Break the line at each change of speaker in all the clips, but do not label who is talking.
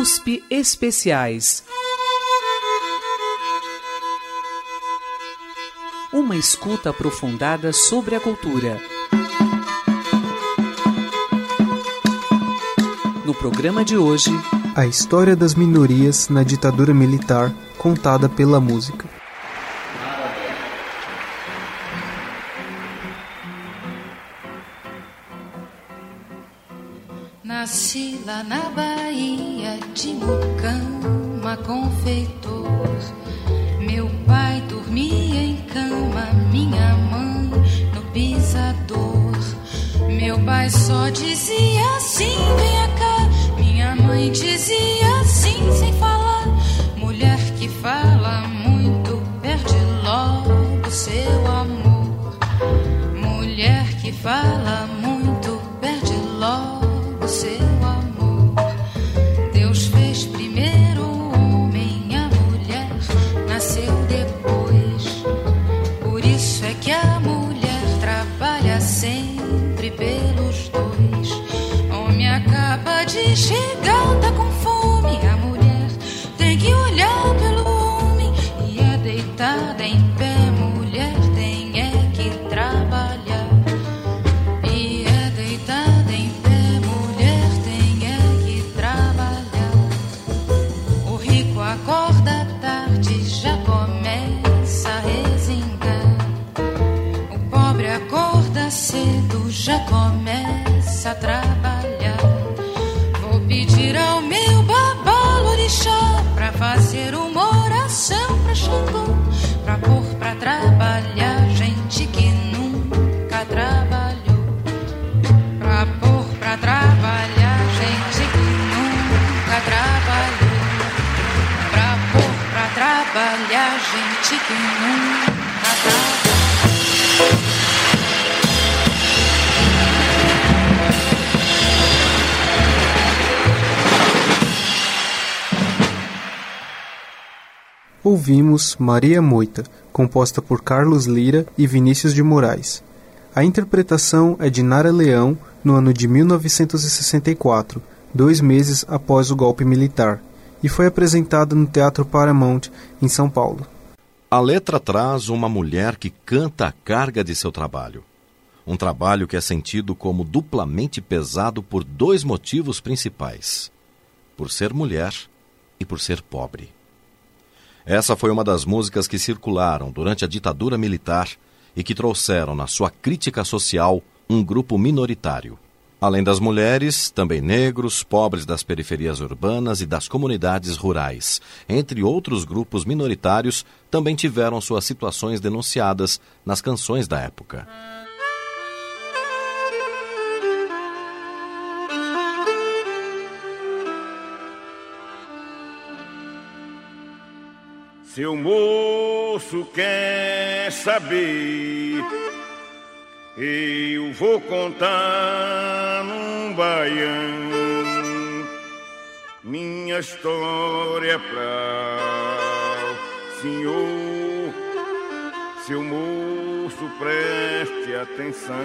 USP Especiais. Uma escuta aprofundada sobre a cultura. No programa de hoje,
a história das minorias na ditadura militar contada pela música.
Bahia de gente
Ouvimos Maria Moita, composta por Carlos Lira e Vinícius de Moraes. A interpretação é de Nara Leão no ano de 1964, dois meses após o golpe militar, e foi apresentada no Teatro Paramount, em São Paulo.
A letra traz uma mulher que canta a carga de seu trabalho. Um trabalho que é sentido como duplamente pesado por dois motivos principais: por ser mulher e por ser pobre. Essa foi uma das músicas que circularam durante a ditadura militar e que trouxeram na sua crítica social um grupo minoritário. Além das mulheres, também negros, pobres das periferias urbanas e das comunidades rurais, entre outros grupos minoritários, também tiveram suas situações denunciadas nas canções da época.
Seu moço quer saber eu vou contar num baião minha história pra o senhor, seu moço, preste atenção.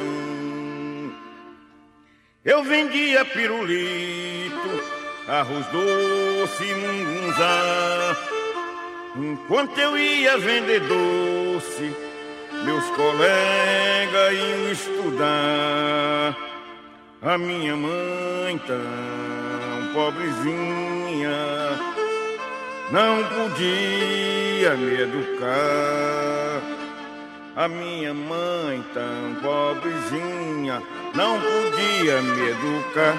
Eu vendia pirulito, arroz doce, mungunzá, enquanto eu ia vender doce meus colegas iam estudar. A minha mãe tão pobrezinha não podia me educar. A minha mãe tão pobrezinha não podia me educar.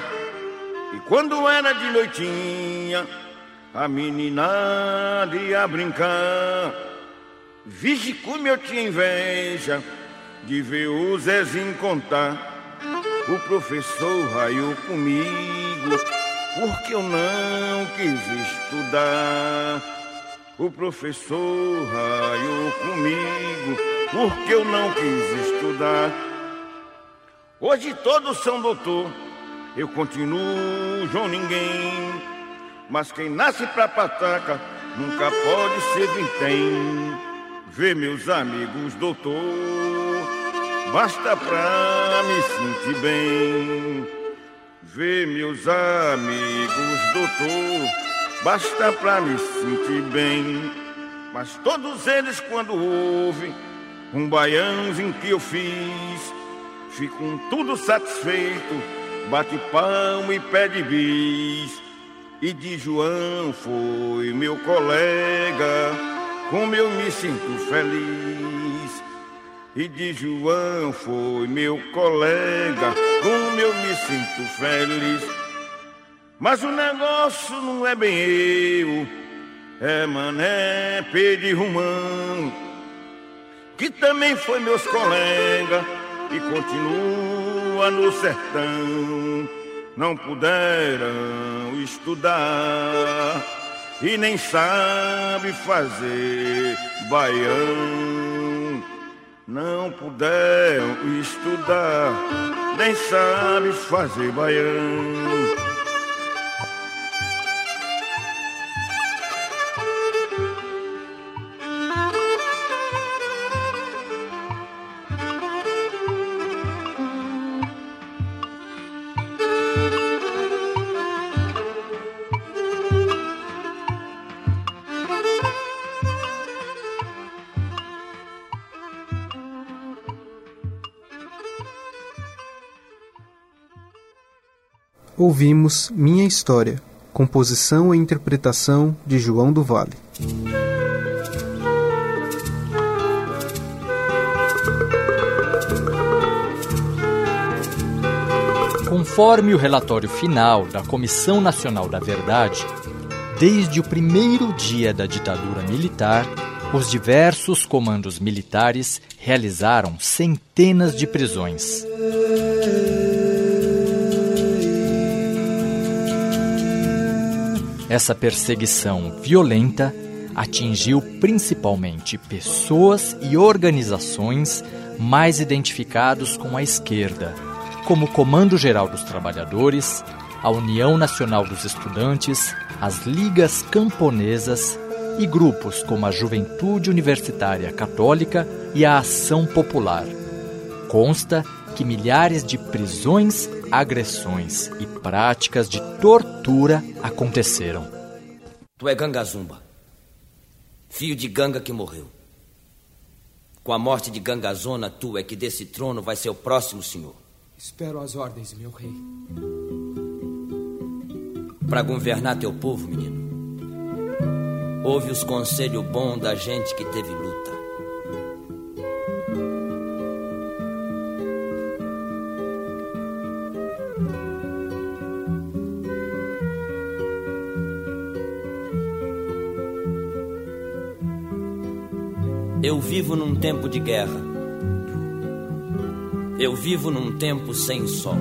E quando era de noitinha, a menina ia brincar. Vige como eu tinha inveja de ver o Zezinho contar. O professor raiou comigo porque eu não quis estudar. O professor raiou comigo porque eu não quis estudar. Hoje todos são doutor, eu continuo João Ninguém. Mas quem nasce pra pataca nunca pode ser vintém. Vê meus amigos, doutor, basta pra me sentir bem. Vê meus amigos, doutor, basta pra me sentir bem. Mas todos eles, quando ouvem um baiãozinho que eu fiz, ficam tudo satisfeito, bate palmo e pede bis. E de João foi meu colega, como eu me sinto feliz. E de João foi meu colega, como eu me sinto feliz. Mas o negócio não é bem eu, é Mané Pedro Romão, que também foi meus colegas e continua no sertão. Não puderam estudar e nem sabe fazer baião. Não puderam estudar, nem sabe fazer baião.
Ouvimos Minha História, composição e interpretação de João do Vale.
Conforme o relatório final da Comissão Nacional da Verdade, desde o primeiro dia da ditadura militar, os diversos comandos militares realizaram centenas de prisões. Essa perseguição violenta atingiu principalmente pessoas e organizações mais identificados com a esquerda, como o Comando Geral dos Trabalhadores, a União Nacional dos Estudantes, as Ligas Camponesas e grupos como a Juventude Universitária Católica e a Ação Popular. Consta que milhares de prisões, agressões e práticas de tortura aconteceram.
Tu é Gangazumba, filho de Ganga que morreu. Com a morte de Gangazona, tu é que desse trono vai ser o próximo senhor.
Espero as ordens, meu rei.
Para governar teu povo, menino. Ouve os conselhos bons da gente que teve luta. Eu vivo num tempo de guerra. Eu vivo num tempo sem sol.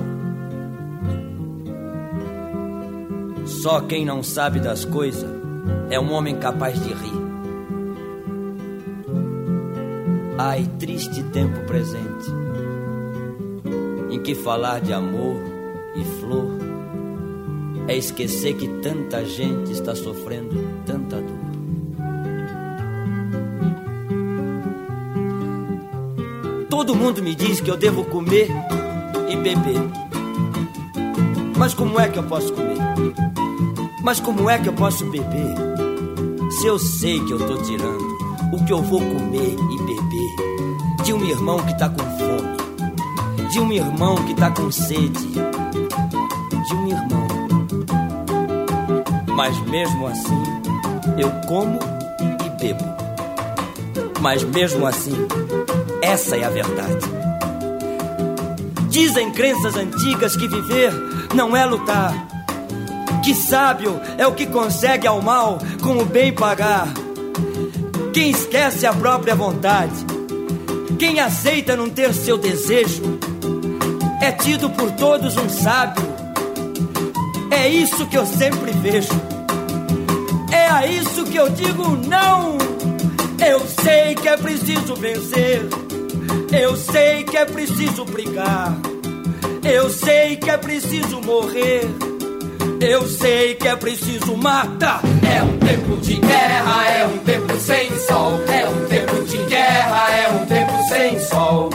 Só quem não sabe das coisas é um homem capaz de rir. Ai, triste tempo presente, em que falar de amor e flor é esquecer que tanta gente está sofrendo tanta dor. Todo mundo me diz que eu devo comer e beber. Mas como é que eu posso comer? Mas como é que eu posso beber? Se eu sei que eu tô tirando o que eu vou comer e beber de um irmão que tá com fome, de um irmão que tá com sede, de um irmão. Mas mesmo assim, eu como e bebo. Mas mesmo assim, essa é a verdade. Dizem crenças antigas que viver não é lutar. Que sábio é o que consegue ao mal com o bem pagar. Quem esquece a própria vontade, quem aceita não ter seu desejo, é tido por todos um sábio. É isso que eu sempre vejo. É a isso que eu digo não. Eu sei que é preciso vencer. Eu sei que é preciso brigar. Eu sei que é preciso morrer. Eu sei que é preciso matar.
É um tempo de guerra, é um tempo sem sol. É um tempo de guerra, é um tempo sem sol.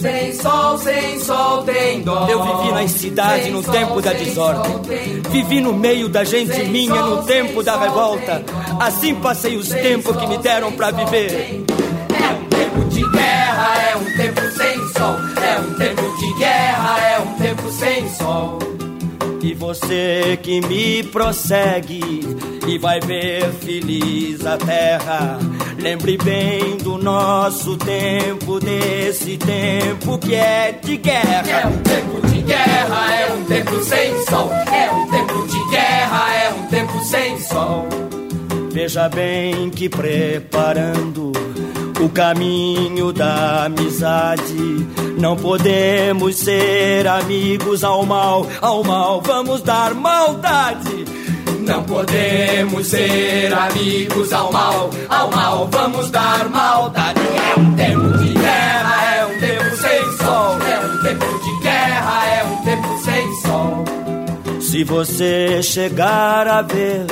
Sem sol, sem sol tem dó.
Eu vivi na cidade no tempo da desordem. Vivi no meio da gente minha no tempo da revolta. Assim passei os tempos que me deram para viver.
Sol. É um tempo de guerra, é um tempo sem sol.
E você que me prossegue e vai ver feliz a terra. Lembre bem do nosso tempo, desse tempo que é de guerra.
É um tempo de guerra, é um tempo sem sol. É um tempo de guerra, é um tempo sem sol.
Veja bem que preparando o caminho da amizade. Não podemos ser amigos ao mal, ao mal vamos dar maldade.
Não podemos ser amigos ao mal, ao mal vamos dar maldade. É um tempo de guerra, é um tempo sem sol. É um tempo de guerra, é um tempo sem sol.
Se você chegar a ver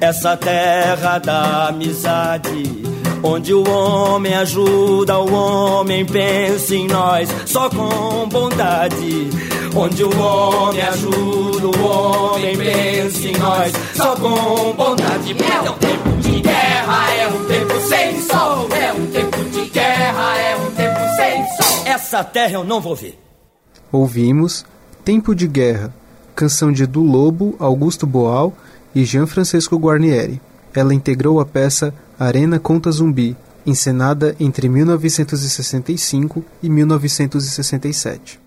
essa terra da amizade, onde o homem ajuda o homem, pensa em nós só com bondade. Onde o homem ajuda o homem, pensa em nós só com bondade.
É um tempo de guerra, é um tempo sem sol. É um tempo de guerra, é um tempo sem sol.
Essa terra eu não vou ver.
Ouvimos Tempo de Guerra, canção de Du Lobo, Augusto Boal e Jean Francisco Guarnieri. Ela integrou a peça Arena Conta Zumbi, encenada entre 1965 e 1967.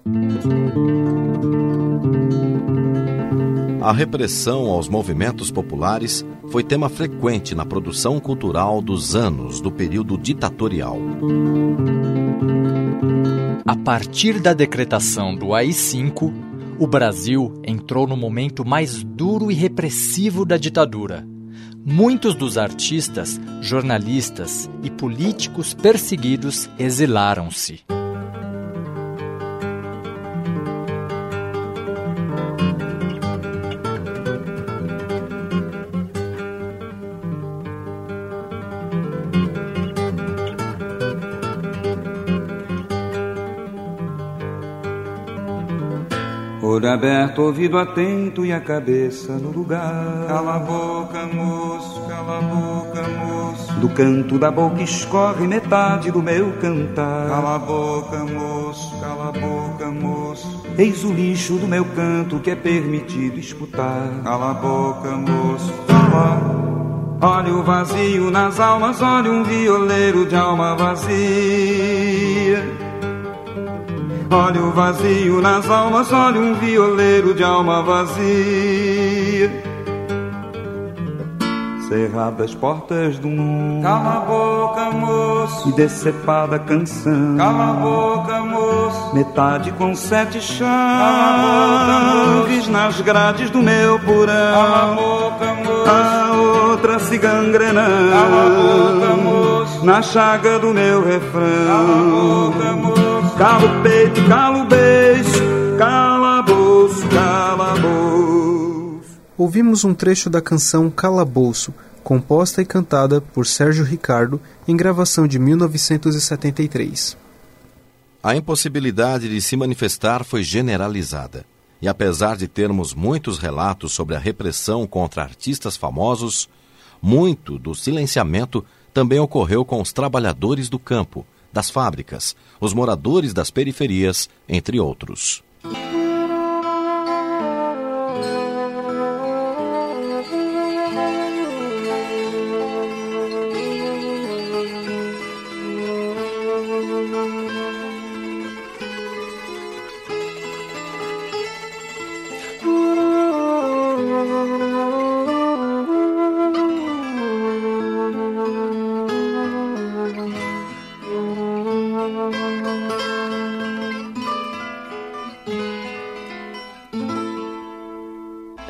A repressão aos movimentos populares foi tema frequente na produção cultural dos anos do período ditatorial.
A partir da decretação do AI-5, o Brasil entrou no momento mais duro e repressivo da ditadura. Muitos dos artistas, jornalistas e políticos perseguidos exilaram-se.
Olho aberto, ouvido atento e a cabeça no lugar.
Cala a boca, moço, cala a boca, moço.
Do canto da boca escorre metade do meu cantar.
Cala a boca, moço, cala a boca, moço.
Eis o lixo do meu canto que é permitido escutar.
Cala a boca, moço, fala.
Olha o vazio nas almas, olha um violeiro de alma vazia. Olha o vazio nas almas, olha um violeiro de alma vazia. Cerradas portas do mundo.
Cala a boca, moço.
E decepada canção.
Cala a boca, moço.
Metade com sete chaves
boca,
nas grades do meu porão.
Cala a boca, moço.
A outra se gangrenando.
Cala a boca, moço.
Na chaga do meu refrão.
Cala a boca, moço.
Cala o peito, cala o beijo, calabouço, calabouço.
Ouvimos um trecho da canção Calabouço, composta e cantada por Sérgio Ricardo em gravação de 1973.
A impossibilidade de se manifestar foi generalizada. E apesar de termos muitos relatos sobre a repressão contra artistas famosos, muito do silenciamento também ocorreu com os trabalhadores do campo, das fábricas, os moradores das periferias, entre outros.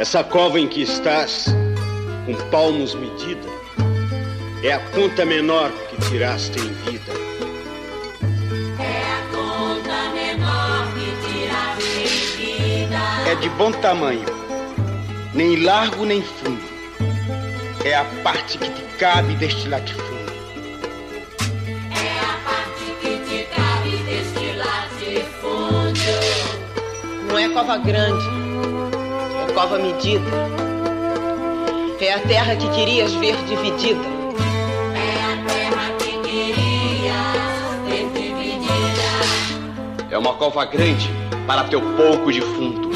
Essa cova em que estás, com palmos medida, é a conta menor que tiraste em vida.
É a conta menor que tiraste em vida.
É de bom tamanho, nem largo nem fundo. É a parte que te cabe deste latifúndio.
É a
é cova medida. É a terra que querias ver dividida.
É a terra que querias ver dividida.
É uma cova grande para teu pouco defunto,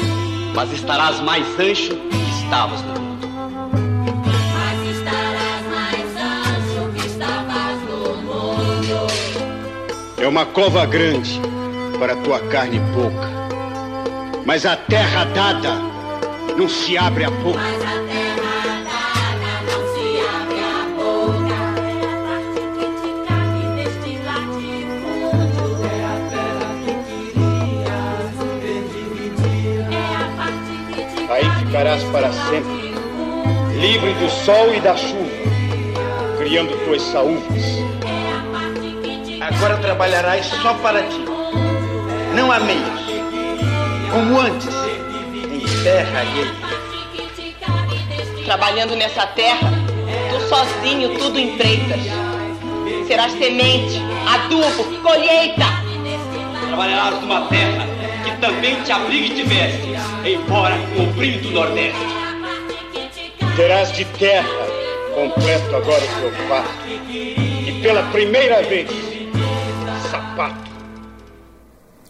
mas estarás mais ancho que estavas no mundo.
Mas estarás mais ancho que estavas no mundo.
É uma cova grande para tua carne pouca, mas a terra dada não se abre a boca.
Mas a terra dada não se abre a boca. É a parte que te cabe neste latifúndio. É terra que querias. É a
Aí ficarás para sempre, livre do sol e da chuva, criando tuas saúvas. Agora trabalharás só para ti, não há meios, como antes, terra alheia.
Trabalhando nessa terra, tu sozinho tudo empreitas. Serás semente, adubo, colheita.
Trabalharás numa terra que também te abriga e te veste, embora com o frio do Nordeste. Terás de terra completo agora o teu fato, e pela primeira vez, sapato.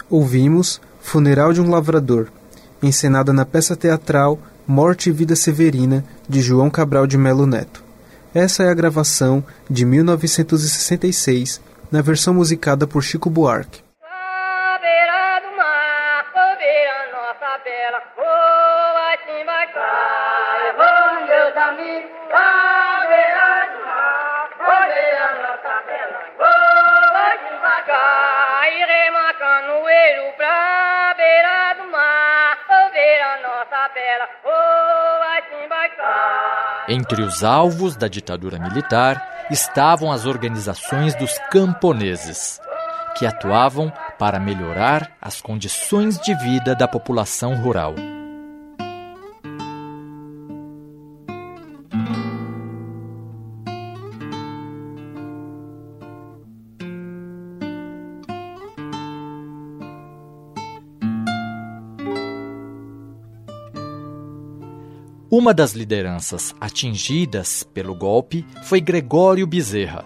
Ouvimos Funeral de um Lavrador, encenada na peça teatral Morte e Vida Severina, de João Cabral de Melo Neto. Essa é a gravação de 1966, na versão musicada por Chico Buarque.
Entre os alvos da ditadura militar estavam as organizações dos camponeses, que atuavam para melhorar as condições de vida da população rural. Uma das lideranças atingidas pelo golpe foi Gregório Bezerra.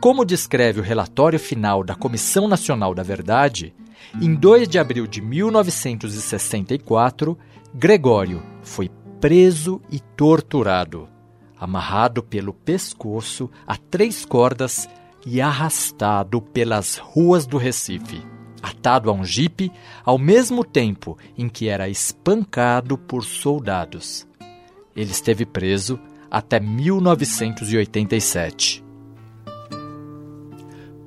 Como descreve o relatório final da Comissão Nacional da Verdade, em 2 de abril de 1964, Gregório foi preso e torturado, amarrado pelo pescoço a três cordas e arrastado pelas ruas do Recife, atado a um jipe ao mesmo tempo em que era espancado por soldados. Ele esteve preso até 1987.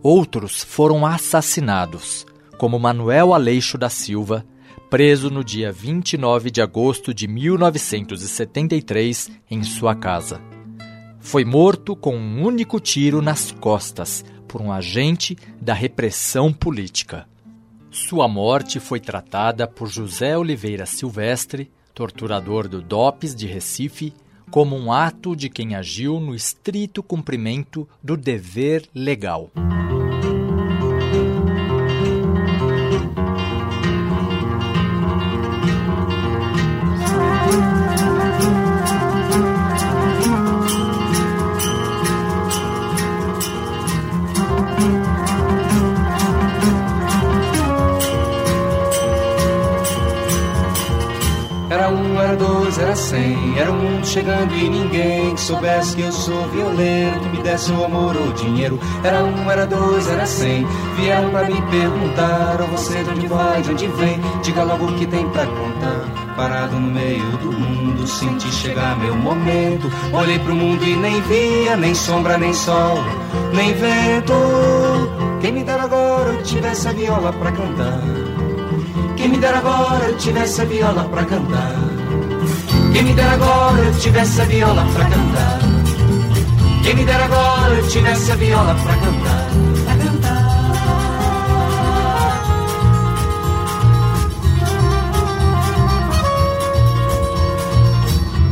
Outros foram assassinados, como Manuel Aleixo da Silva, preso no dia 29 de agosto de 1973 em sua casa. Foi morto com um único tiro nas costas por um agente da repressão política. Sua morte foi tratada por José Oliveira Silvestre, torturador do DOPS de Recife, como um ato de quem agiu no estrito cumprimento do dever legal.
Era cem. Era um mundo chegando e ninguém que soubesse que eu sou violeiro, que me desse o amor ou dinheiro. Era um, era dois, era cem. Vieram pra me perguntar: Ou você de onde vai, de onde vem? Diga logo o que tem pra contar. Parado no meio do mundo, senti chegar meu momento. Olhei pro mundo e nem via, nem sombra, nem sol, nem vento. Quem me dera agora eu tivesse a viola pra cantar. Quem me dera agora eu tivesse a viola pra cantar. Quem me dera agora tivesse a viola pra cantar. Quem me dera agora tivesse a viola cantar. Pra cantar.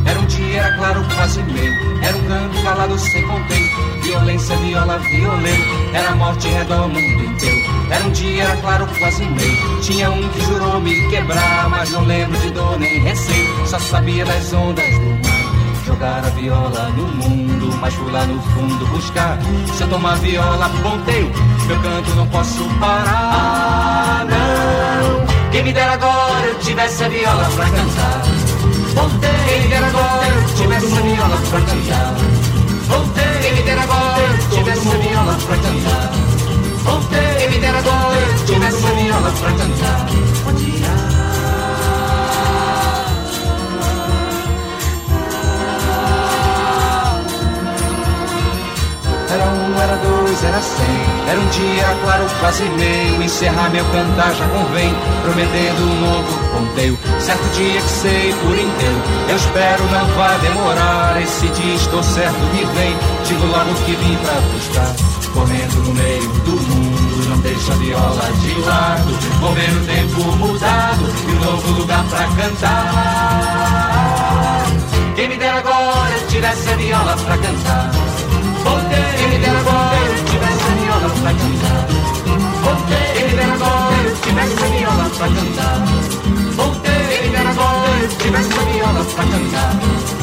Era um dia, era claro, quase meu. Era um canto calado sem contento. Violência, viola, violeiro. Era morte redoma o mundo inteiro. Era um dia, era claro, quase meio. Tinha um que jurou me quebrar, mas não lembro de dor nem receio. Só sabia das ondas do mar. Jogar a viola no mundo, mas fui lá no fundo buscar. Se eu tomar viola, ponteio, meu canto não posso parar. Não, quem me dera agora eu tivesse a viola pra cantar. Ponteio, quem me dera agora eu tivesse a viola pra cantar. Ponteio, quem me dera agora tivesse a viola pra cantar. Ponteio, quem me dera agora tivesse a viola pra cantar. Bom dia. Era um, era dois, era cem. Era um dia, claro, quase meio. Encerrar meu cantar já convém, prometendo um novo ponteio. Certo dia que sei por inteiro. Eu espero não vai demorar. Esse dia estou certo que vem. Digo logo que vim pra buscar. Correndo no meio do mundo, não deixa a viola de lado. Vou ver o tempo mudado e um novo lugar pra cantar. Quem me dera agora eu tivesse a viola pra cantar. Voltei, quem me dera agora eu tivesse a viola pra cantar. Voltei, quem me dera agora eu tivesse a viola pra cantar. She ran for me on a second.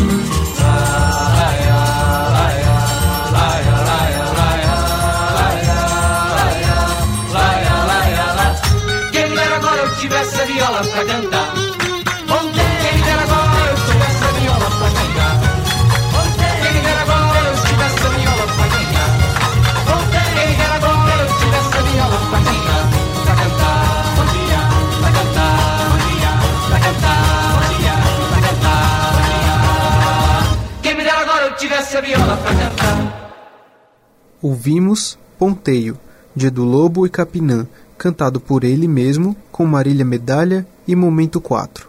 Ouvimos Ponteio, de Edu Lobo e Capinã, cantado por ele mesmo, com Marília Medalha e Momento 4.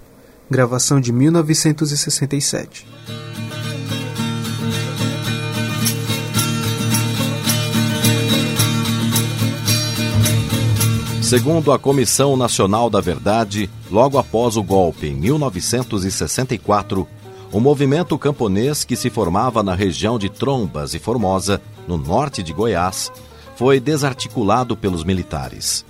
Gravação de 1967.
Segundo a Comissão Nacional da Verdade, logo após o golpe em 1964, o movimento camponês que se formava na região de Trombas e Formosa, no norte de Goiás, foi desarticulado pelos militares.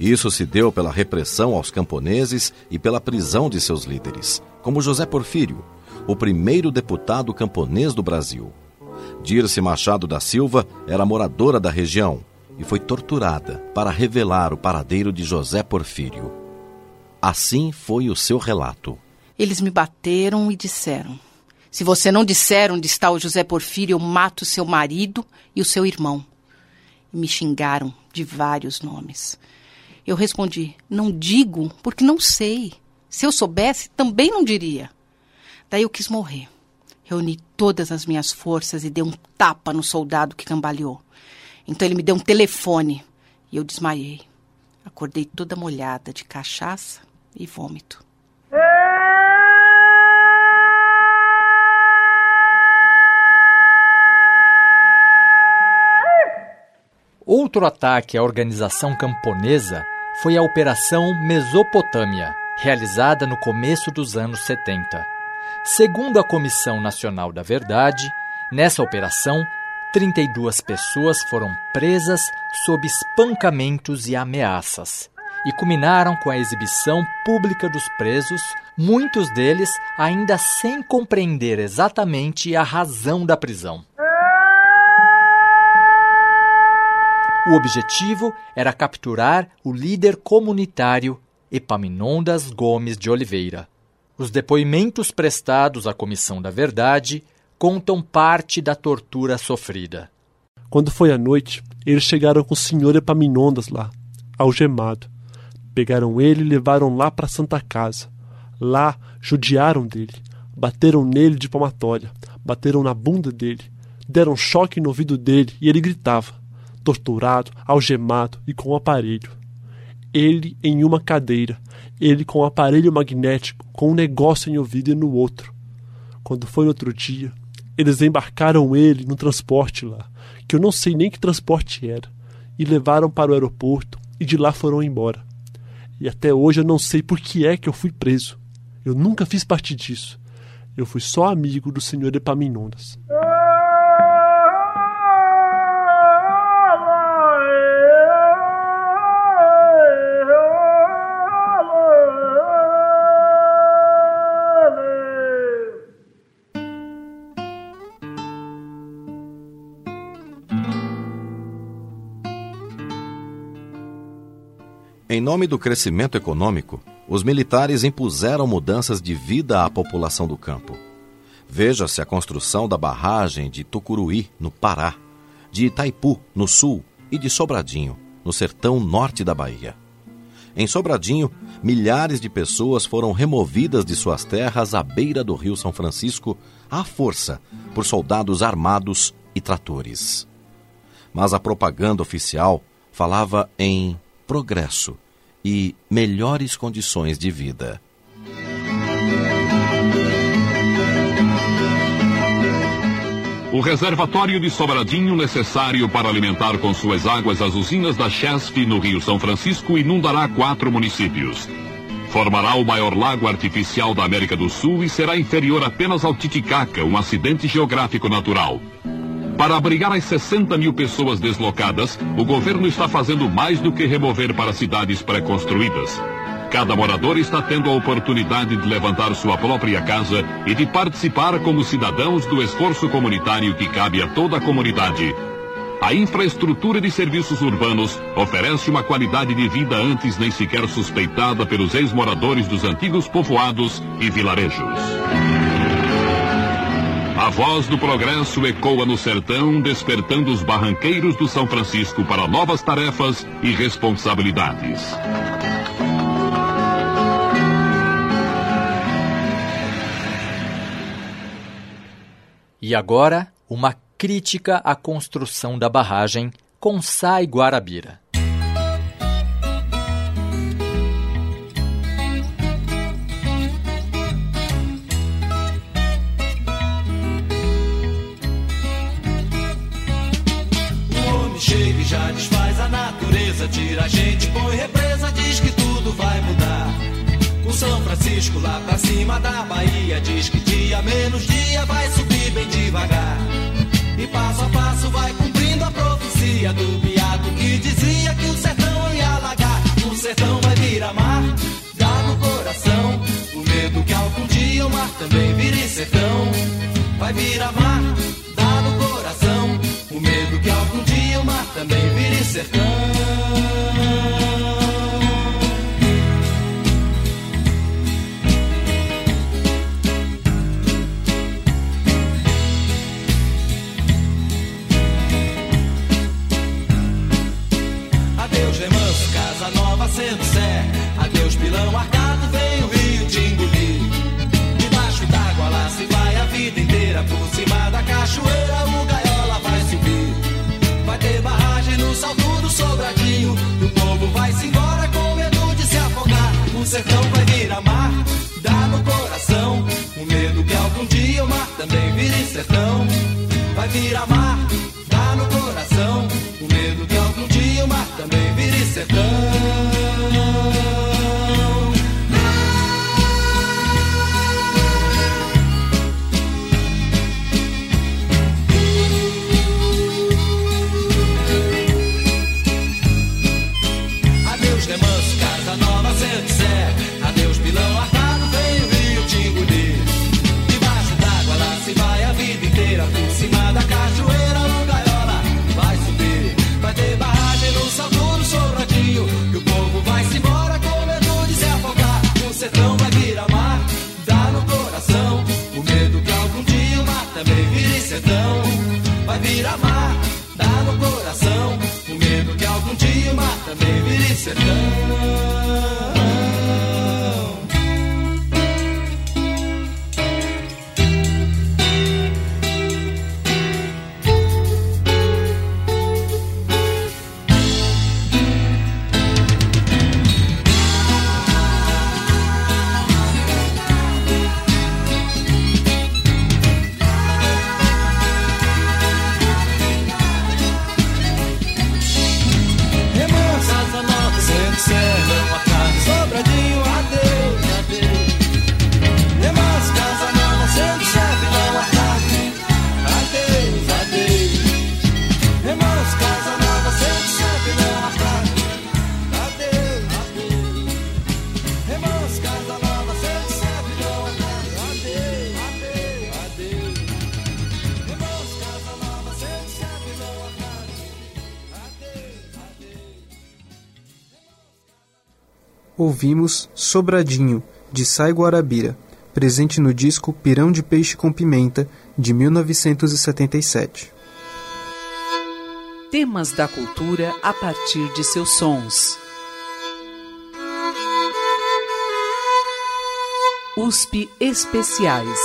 Isso se deu pela repressão aos camponeses e pela prisão de seus líderes, como José Porfírio, o primeiro deputado camponês do Brasil. Dirce Machado da Silva era moradora da região e foi torturada para revelar o paradeiro de José Porfírio. Assim foi o seu relato.
Eles me bateram e disseram: Se você não disser onde está o José Porfírio, eu mato seu marido e o seu irmão. E me xingaram de vários nomes. Eu respondi: Não digo porque não sei. Se eu soubesse, também não diria. Daí eu quis morrer. Reuni todas as minhas forças e dei um tapa no soldado que cambaleou. Então ele me deu um telefone e eu desmaiei. Acordei toda molhada de cachaça e vômito.
Outro ataque à organização camponesa foi a Operação Mesopotâmia, realizada no começo dos anos 70. Segundo a Comissão Nacional da Verdade, nessa operação, 32 pessoas foram presas sob espancamentos e ameaças e culminaram com a exibição pública dos presos, muitos deles ainda sem compreender exatamente a razão da prisão. O objetivo era capturar o líder comunitário Epaminondas Gomes de Oliveira. Os depoimentos prestados à Comissão da Verdade contam parte da tortura sofrida.
Quando foi à noite, eles chegaram com o senhor Epaminondas lá, algemado. Pegaram ele e levaram lá para Santa Casa. Lá judiaram dele, bateram nele de palmatória, bateram na bunda dele, deram choque no ouvido dele e ele gritava, torturado, algemado e com um aparelho. Ele em uma cadeira, ele com um aparelho magnético, com um negócio em ouvido e no outro. Quando foi no outro dia, eles embarcaram ele no transporte lá, que eu não sei nem que transporte era, e levaram para o aeroporto e de lá foram embora. E até hoje eu não sei por que é que eu fui preso. Eu nunca fiz parte disso. Eu fui só amigo do senhor Epaminondas.
Nome do crescimento econômico, os militares impuseram mudanças de vida à população do campo. Veja-se a construção da barragem de Tucuruí, no Pará, de Itaipu, no sul, e de Sobradinho, no sertão norte da Bahia. Em Sobradinho, milhares de pessoas foram removidas de suas terras à beira do Rio São Francisco à força por soldados armados e tratores. Mas a propaganda oficial falava em progresso e melhores condições de vida.
O reservatório de Sobradinho, necessário para alimentar com suas águas as usinas da Chesf no Rio São Francisco, inundará quatro municípios. Formará o maior lago artificial da América do Sul e será inferior apenas ao Titicaca, um acidente geográfico natural. Para abrigar as 60 mil pessoas deslocadas, o governo está fazendo mais do que remover para cidades pré-construídas. Cada morador está tendo a oportunidade de levantar sua própria casa e de participar como cidadãos do esforço comunitário que cabe a toda a comunidade. A infraestrutura de serviços urbanos oferece uma qualidade de vida antes nem sequer suspeitada pelos ex-moradores dos antigos povoados e vilarejos. A voz do progresso ecoa no sertão, despertando os barranqueiros do São Francisco para novas tarefas e responsabilidades.
E agora, uma crítica à construção da barragem com Sai Guarabira.
Tira a gente, põe represa, diz que tudo vai mudar. O São Francisco lá pra cima da Bahia diz que dia menos dia vai subir bem devagar. E passo a passo vai cumprindo a profecia do beato que dizia que o sertão ia alagar. O sertão vai virar mar, dá no coração. O medo que algum dia o mar também vire sertão. Vai virar mar, dá no coração. Também vire sertão. Adeus remanso, casa nova sendo sé. Adeus pilão arcado, sertão. Vai virar mar, dá no coração. O medo que algum dia o mar também vire sertão.
Ouvimos Sobradinho, de Sai Guarabira, presente no disco Pirão de Peixe com Pimenta, de 1977.
Temas da cultura a partir de seus sons. USP Especiais.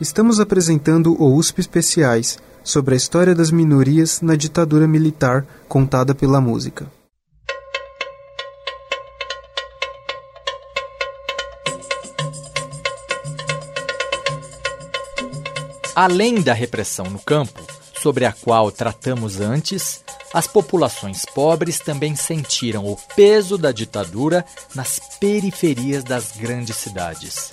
Estamos apresentando o USP Especiais sobre a história das minorias na ditadura militar contada pela música.
Além da repressão no campo, sobre a qual tratamos antes, as populações pobres também sentiram o peso da ditadura nas periferias das grandes cidades.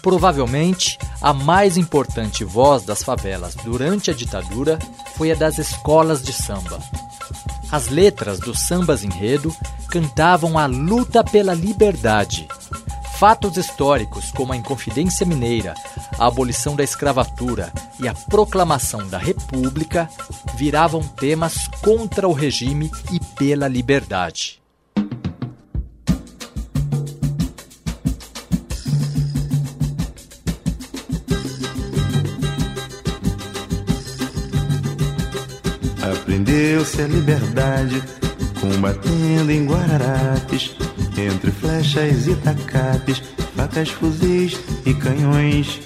Provavelmente, a mais importante voz das favelas durante a ditadura foi a das escolas de samba. As letras dos sambas enredo cantavam a luta pela liberdade. Fatos históricos como a Inconfidência Mineira, a abolição da escravatura e a proclamação da República viravam temas contra o regime e pela liberdade.
Aprendeu-se a liberdade combatendo em Guararapes, entre flechas e tacapes, facas, fuzis e canhões.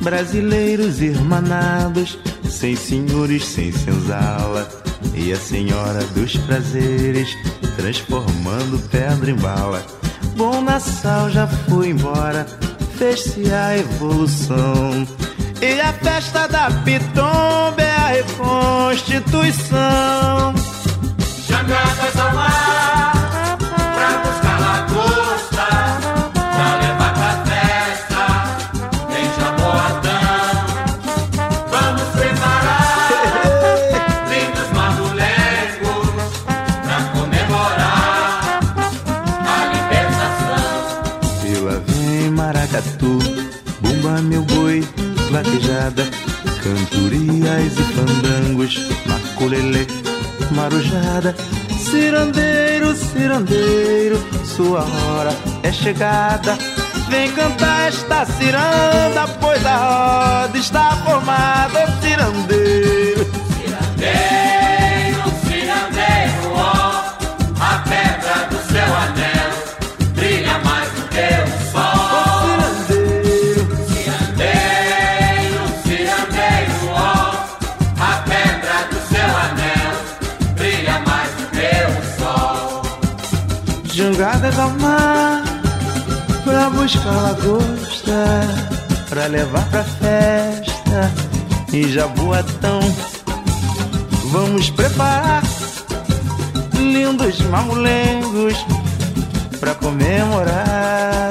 Brasileiros irmanados, sem senhores, sem senzala, e a senhora dos prazeres, transformando pedra em bala. Bom Nassau já foi embora, fez-se a evolução. E a festa da Pitomba é a reconstituição.
Jangadas ao mar,
cantorias e fandangos, maculelê, marujada, cirandeiro, cirandeiro, sua hora é chegada. Vem cantar esta ciranda, pois a roda está formada, cirandeiro.
Cirandeiro,
Jangadas ao mar Pra buscar lagosta Pra levar pra festa. Em Jaboatão Vamos preparar Lindos mamulengos Pra comemorar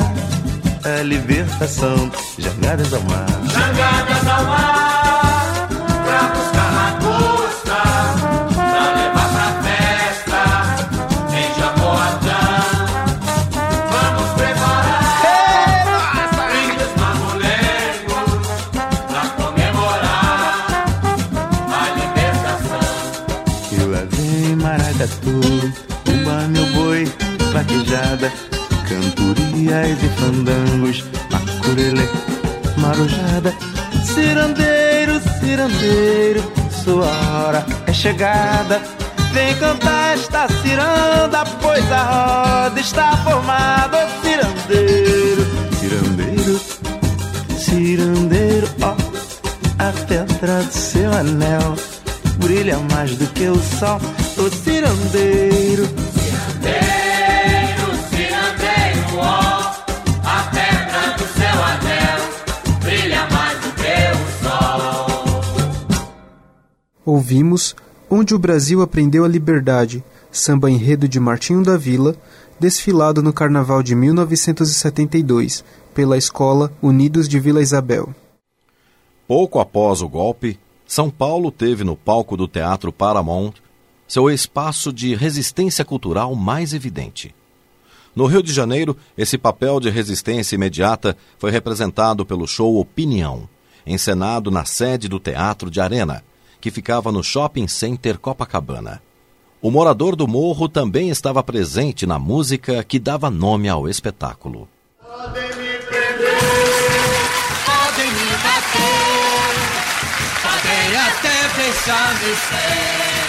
A libertação. Jangadas ao mar.
Jangadas ao mar,
Umba meu boi, vaquejada Cantorias e fandangos Macurelê, marujada Cirandeiro, cirandeiro Sua hora é chegada Vem cantar esta ciranda Pois a roda está formada Ô cirandeiro, cirandeiro Cirandeiro, ó A pedra do seu anel Brilha mais do que o sol Ô cirandeiro
Cirandeiro, cirandeiro, ó, a pedra do seu anel brilha mais do que o sol.
Ouvimos Onde o Brasil Aprendeu a Liberdade, samba enredo de Martinho da Vila, desfilado no Carnaval de 1972, pela escola Unidos de Vila Isabel.
Pouco após o golpe, São Paulo teve no palco do Teatro Paramount seu espaço de resistência cultural mais evidente. No Rio de Janeiro, esse papel de resistência imediata foi representado pelo show Opinião, encenado na sede do Teatro de Arena, que ficava no Shopping Center Copacabana. O morador do morro também estava presente na música que dava nome ao espetáculo.
Podem me bater, podem até deixar-me sem comer.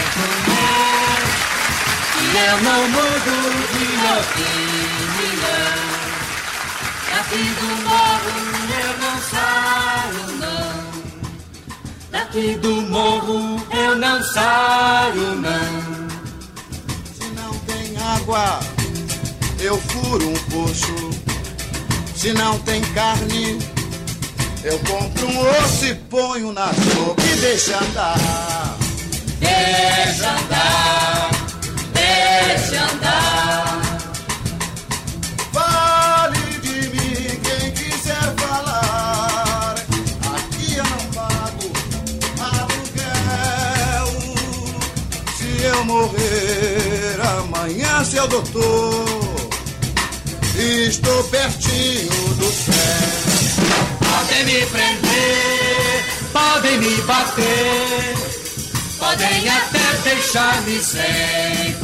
Eu não mudo de opinião. Daqui do morro eu não saio, não. Daqui do morro eu não saio, não.
Se não tem água, eu furo um poço. Se não tem carne, eu compro um osso e ponho na sopa e deixa andar.
Deixa andar, deixa andar.
Fale de mim quem quiser falar. Aqui eu não pago aluguel. Se eu morrer amanhã, seu doutor, estou pertinho do céu.
Podem me prender, podem me bater, podem até deixar-me sem.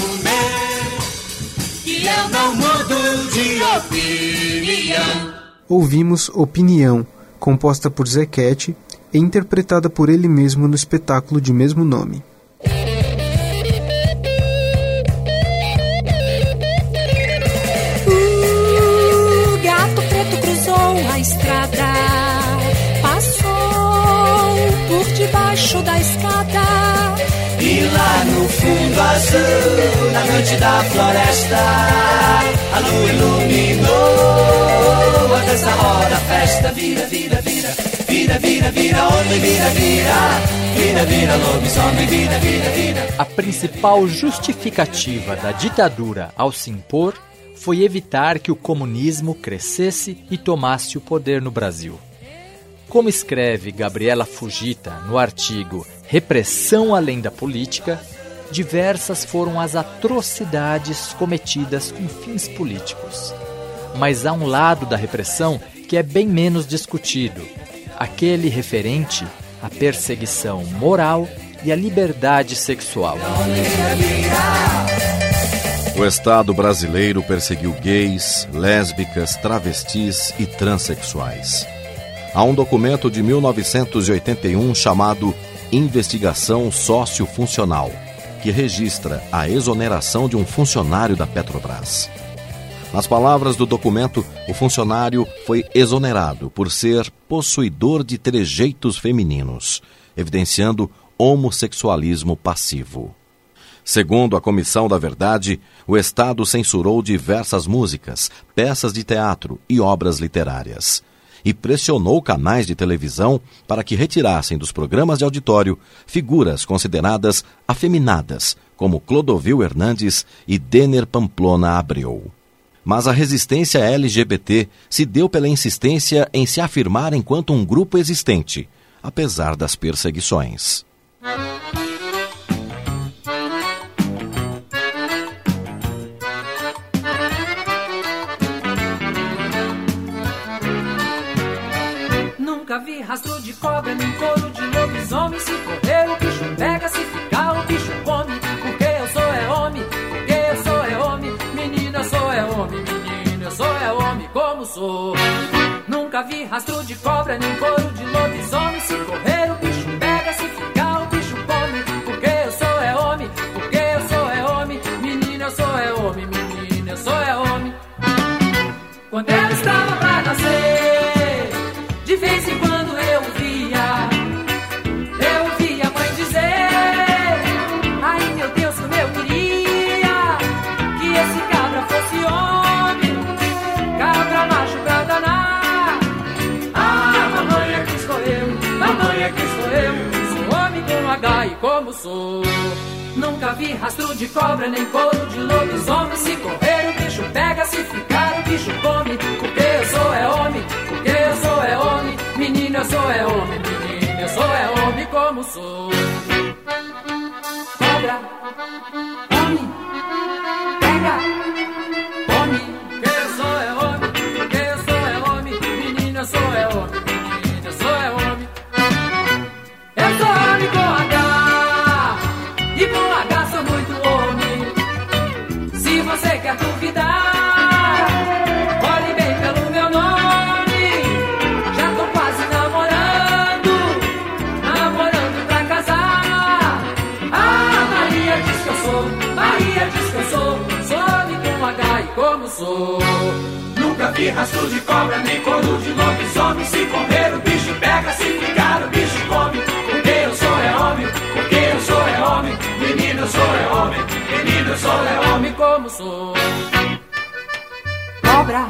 Eu não mudo de opinião.
Ouvimos Opinião, composta por Zequete e interpretada por ele mesmo no espetáculo de mesmo nome.
Fundo azul, na noite da floresta, a lua iluminou a dança, roda, a festa, vira, vira, vira, vira, vira, vira, homem, vira, vira, vira, vira, lobisomem, vira, vira, vira.
A principal justificativa da ditadura ao se impor foi evitar que o comunismo crescesse e tomasse o poder no Brasil. Como escreve Gabriela Fujita no artigo Repressão além da política, diversas foram as atrocidades cometidas com fins políticos. Mas há um lado da repressão que é bem menos discutido, aquele referente à perseguição moral e à liberdade sexual.
O Estado brasileiro perseguiu gays, lésbicas, travestis e transexuais. Há um documento de 1981 chamado Investigação Sociofuncional, que registra a exoneração de um funcionário da Petrobras. Nas palavras do documento, o funcionário foi exonerado por ser possuidor de trejeitos femininos, evidenciando homossexualismo passivo. Segundo a Comissão da Verdade, o Estado censurou diversas músicas, peças de teatro e obras literárias. E pressionou canais de televisão para que retirassem dos programas de auditório figuras consideradas afeminadas, como Clodovil Hernandes e Denner Pamplona Abreu. Mas a resistência LGBT se deu pela insistência em se afirmar enquanto um grupo existente, apesar das perseguições.
Nunca vi rastro de cobra, nem couro de lobisomem. Se correr, o bicho pega, se ficar, o bicho come. Porque eu sou é homem, porque eu sou é homem. Menina, sou é homem, menina, eu sou é homem, como sou. Nunca vi rastro de cobra, nem couro de lobisomem. Se correr, Vi rastro de cobra, nem couro de lobisomem. Se correr, o bicho pega, se ficar, o bicho come. Porque eu sou é homem, porque eu sou é homem. Menina, eu sou é homem, menina, eu sou é homem como sou. Cobra,
Rastro de cobra, nem couro de lobisomem. Se correr, o bicho pega, se ficar, o bicho come. Porque eu sou é homem, porque eu sou é homem. Menino, eu sou é homem, menino, eu sou é homem
como sou. Cobra,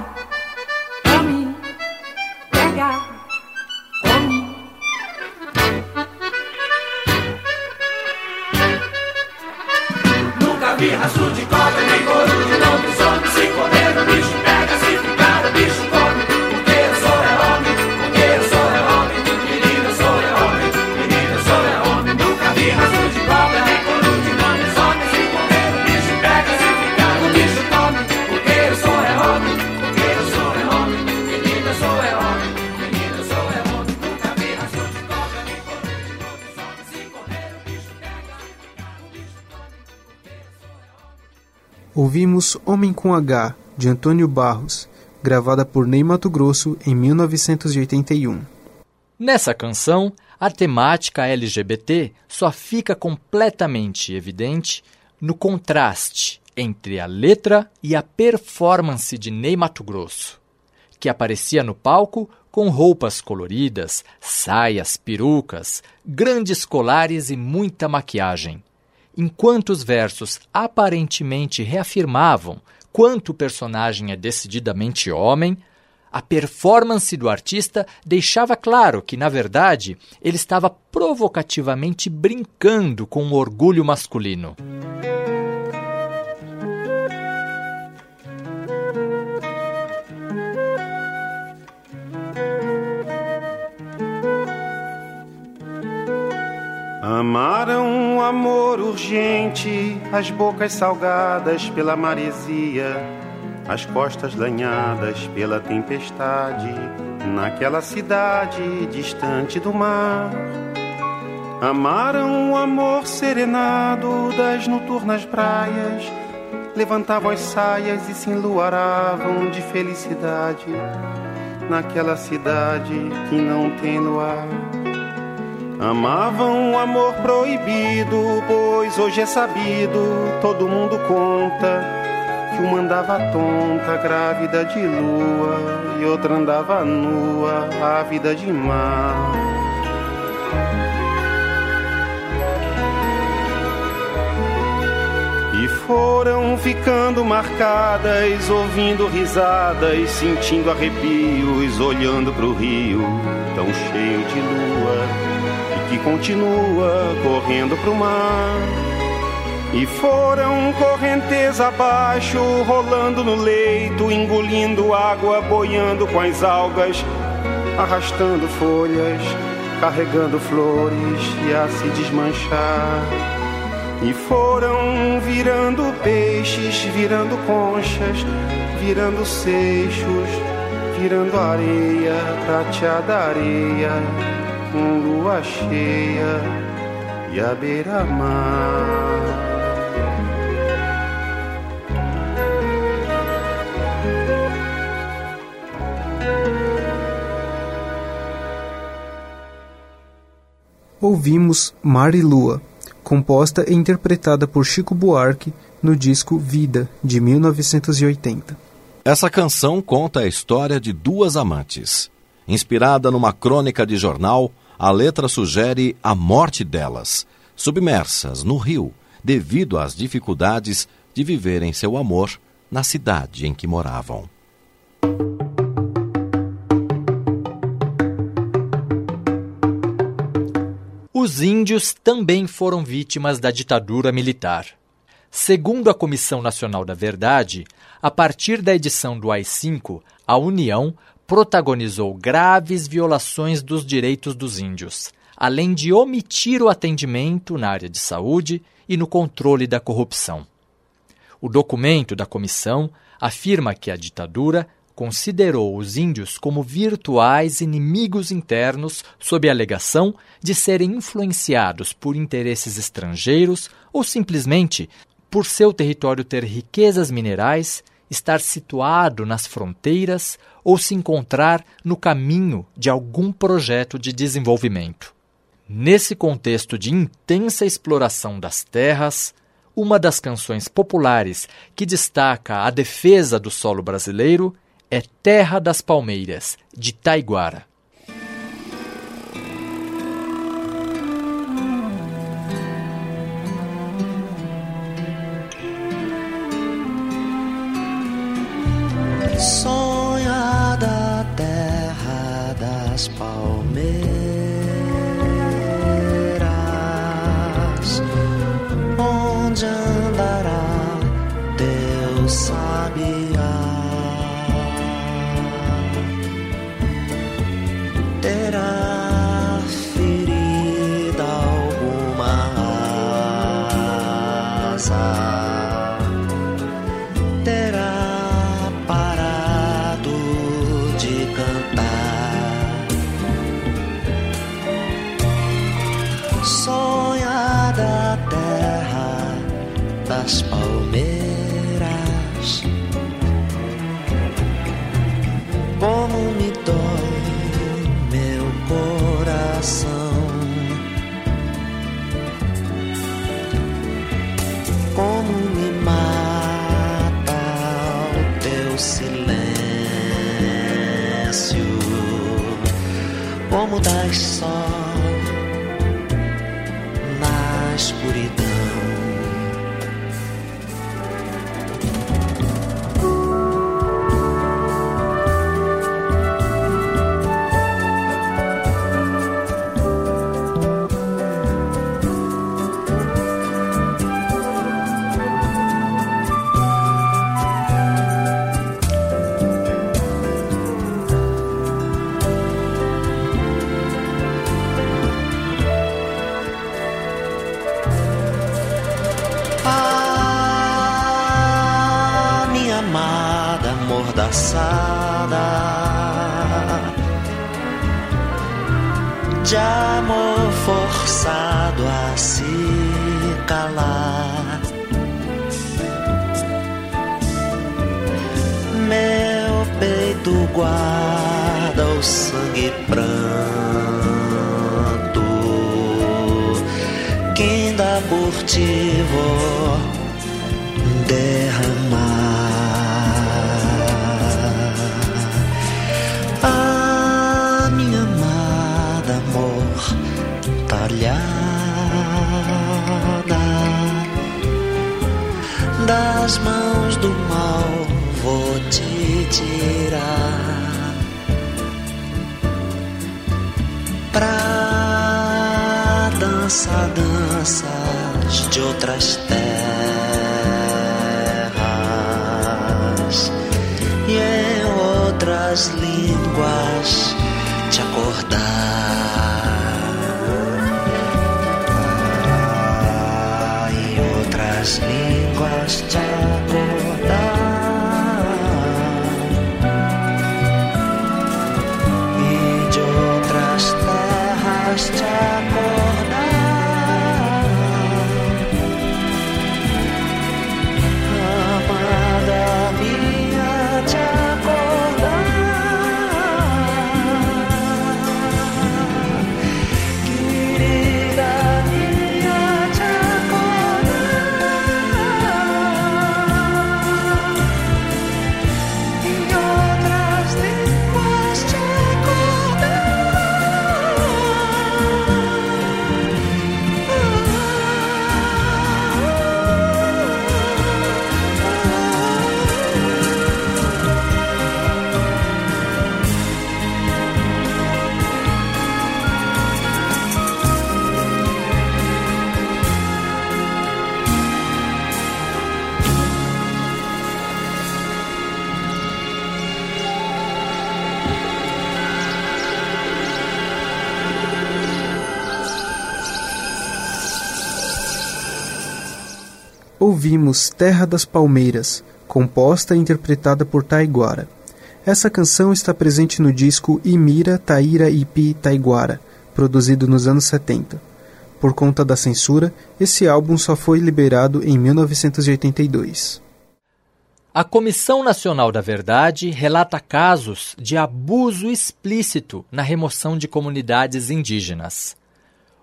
Ouvimos Homem com H, de Antônio Barros, gravada por Ney Mato Grosso em 1981.
Nessa canção, a temática LGBT só fica completamente evidente no contraste entre a letra e a performance de Ney Mato Grosso, que aparecia no palco com roupas coloridas, saias, perucas, grandes colares e muita maquiagem, enquanto os versos aparentemente reafirmavam quanto o personagem é decididamente homem, a performance do artista deixava claro que, na verdade, ele estava provocativamente brincando com o orgulho masculino.
Amaram um amor urgente, as bocas salgadas pela maresia, as costas lanhadas pela tempestade, naquela cidade distante do mar. Amaram um amor serenado das noturnas praias, levantavam as saias e se enluaravam de felicidade, naquela cidade que não tem luar. Amavam um amor proibido, pois hoje é sabido, todo mundo conta que uma andava tonta, grávida de lua, e outra andava nua, ávida de mar. E foram ficando marcadas, ouvindo risadas, sentindo arrepios, olhando pro rio, tão cheio de lua que continua correndo pro mar. E foram correnteza abaixo, rolando no leito, engolindo água, boiando com as algas, arrastando folhas, carregando flores e a se desmanchar. E foram virando peixes, virando conchas, virando seixos, virando areia, prateada areia com lua cheia e a beira-mar.
Ouvimos Mar e Lua, composta e interpretada por Chico Buarque no disco Vida, de 1980.
Essa canção conta a história de duas amantes. Inspirada numa crônica de jornal, a letra sugere a morte delas, submersas no rio, devido às dificuldades de viverem seu amor na cidade em que moravam.
Os índios também foram vítimas da ditadura militar. Segundo a Comissão Nacional da Verdade, a partir da edição do AI-5, a União protagonizou graves violações dos direitos dos índios, além de omitir o atendimento na área de saúde e no controle da corrupção. O documento da comissão afirma que a ditadura considerou os índios como virtuais inimigos internos sob a alegação de serem influenciados por interesses estrangeiros ou simplesmente por seu território ter riquezas minerais, estar situado nas fronteiras ou se encontrar no caminho de algum projeto de desenvolvimento. Nesse contexto de intensa exploração das terras, uma das canções populares que destaca a defesa do solo brasileiro é Terra das Palmeiras, de Taiguara.
sonhada das palmeiras, onde andará Deus sabiá. Terá ferida alguma asa terá parado de cantar. Das palmeiras, como me dói meu coração. Como me mata o teu silêncio, como das ti vou derramar. Ah, minha amada amor talhada das mãos do mal vou te tirar pra dançar danças de outras terras e em outras línguas te acordar.
Ouvimos Terra das Palmeiras, composta e interpretada por Taiguara. Essa canção está presente no disco Imira Taíra Ipi Taiguara, produzido nos anos 70. Por conta da censura, esse álbum só foi liberado em 1982.
A Comissão Nacional da Verdade relata casos de abuso explícito na remoção de comunidades indígenas.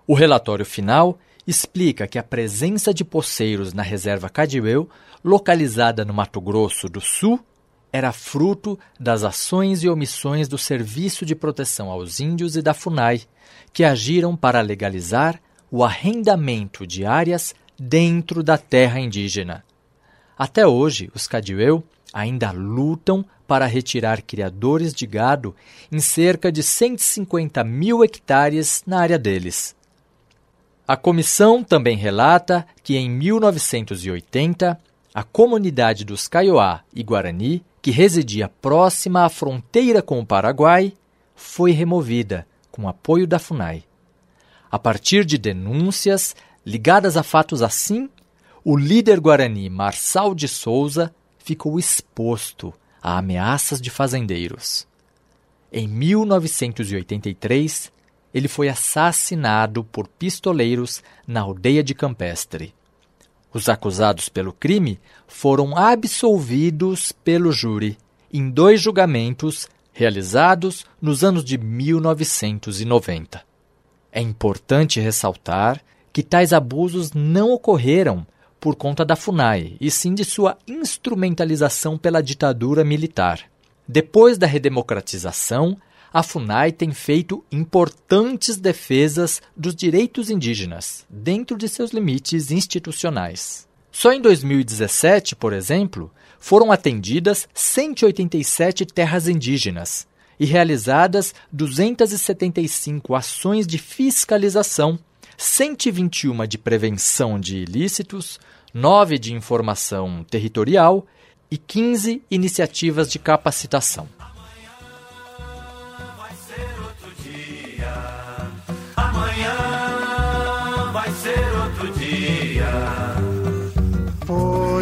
O relatório final explica que a presença de poceiros na reserva Cadiueu, localizada no Mato Grosso do Sul, era fruto das ações e omissões do Serviço de Proteção aos Índios e da FUNAI, que agiram para legalizar o arrendamento de áreas dentro da terra indígena. Até hoje, os Cadiueu ainda lutam para retirar criadores de gado em cerca de 150 mil hectares na área deles. A comissão também relata que em 1980, a comunidade dos Kaiowá e Guarani, que residia próxima à fronteira com o Paraguai, foi removida com apoio da FUNAI. A partir de denúncias ligadas a fatos assim, o líder guarani Marçal de Souza ficou exposto a ameaças de fazendeiros. Em 1983, ele foi assassinado por pistoleiros na aldeia de Campestre. Os acusados pelo crime foram absolvidos pelo júri em dois julgamentos realizados nos anos de 1990. É importante ressaltar que tais abusos não ocorreram por conta da FUNAI, e sim de sua instrumentalização pela ditadura militar. Depois da redemocratização, a FUNAI tem feito importantes defesas dos direitos indígenas, dentro de seus limites institucionais. Só em 2017, por exemplo, foram atendidas 187 terras indígenas e realizadas 275 ações de fiscalização 121 de prevenção de ilícitos, 9 de informação territorial e 15 iniciativas de capacitação.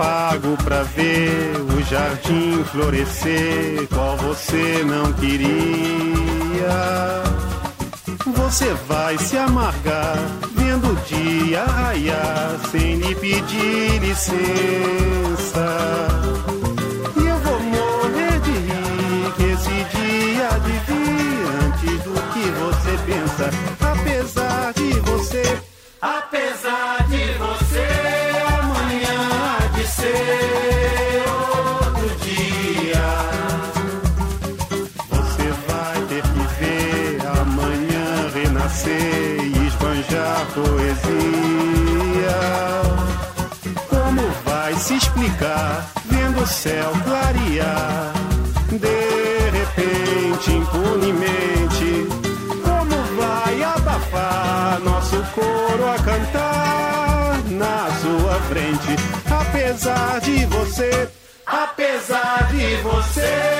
Pago pra ver o jardim florescer, qual você não queria. Você vai se amargar vendo o dia raiar sem lhe pedir licença. E eu vou morrer de rir que esse dia há de vir antes do que você pensa. Como vai se explicar vendo o céu clarear? De repente, impunemente, como vai abafar nosso coro a cantar na sua apesar de você,
Apesar de
você,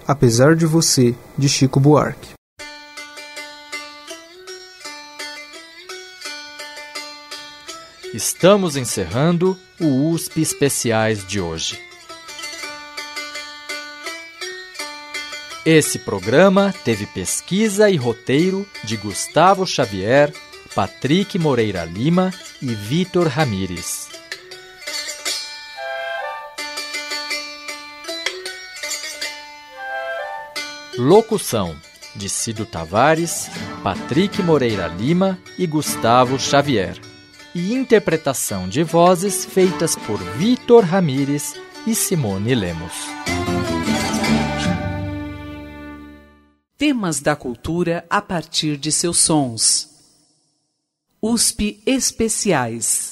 Apesar de Você, de Chico Buarque.
Estamos encerrando o USP Especiais de hoje. Esse programa teve pesquisa e roteiro de Gustavo Xavier, Patrick Moreira Lima e Vitor Ramires. Locução de Cido Tavares, Patrick Moreira Lima e Gustavo Xavier. E interpretação de vozes feitas por Vitor Ramires e Simone Lemos.
Temas da cultura a partir de seus sons. USP Especiais.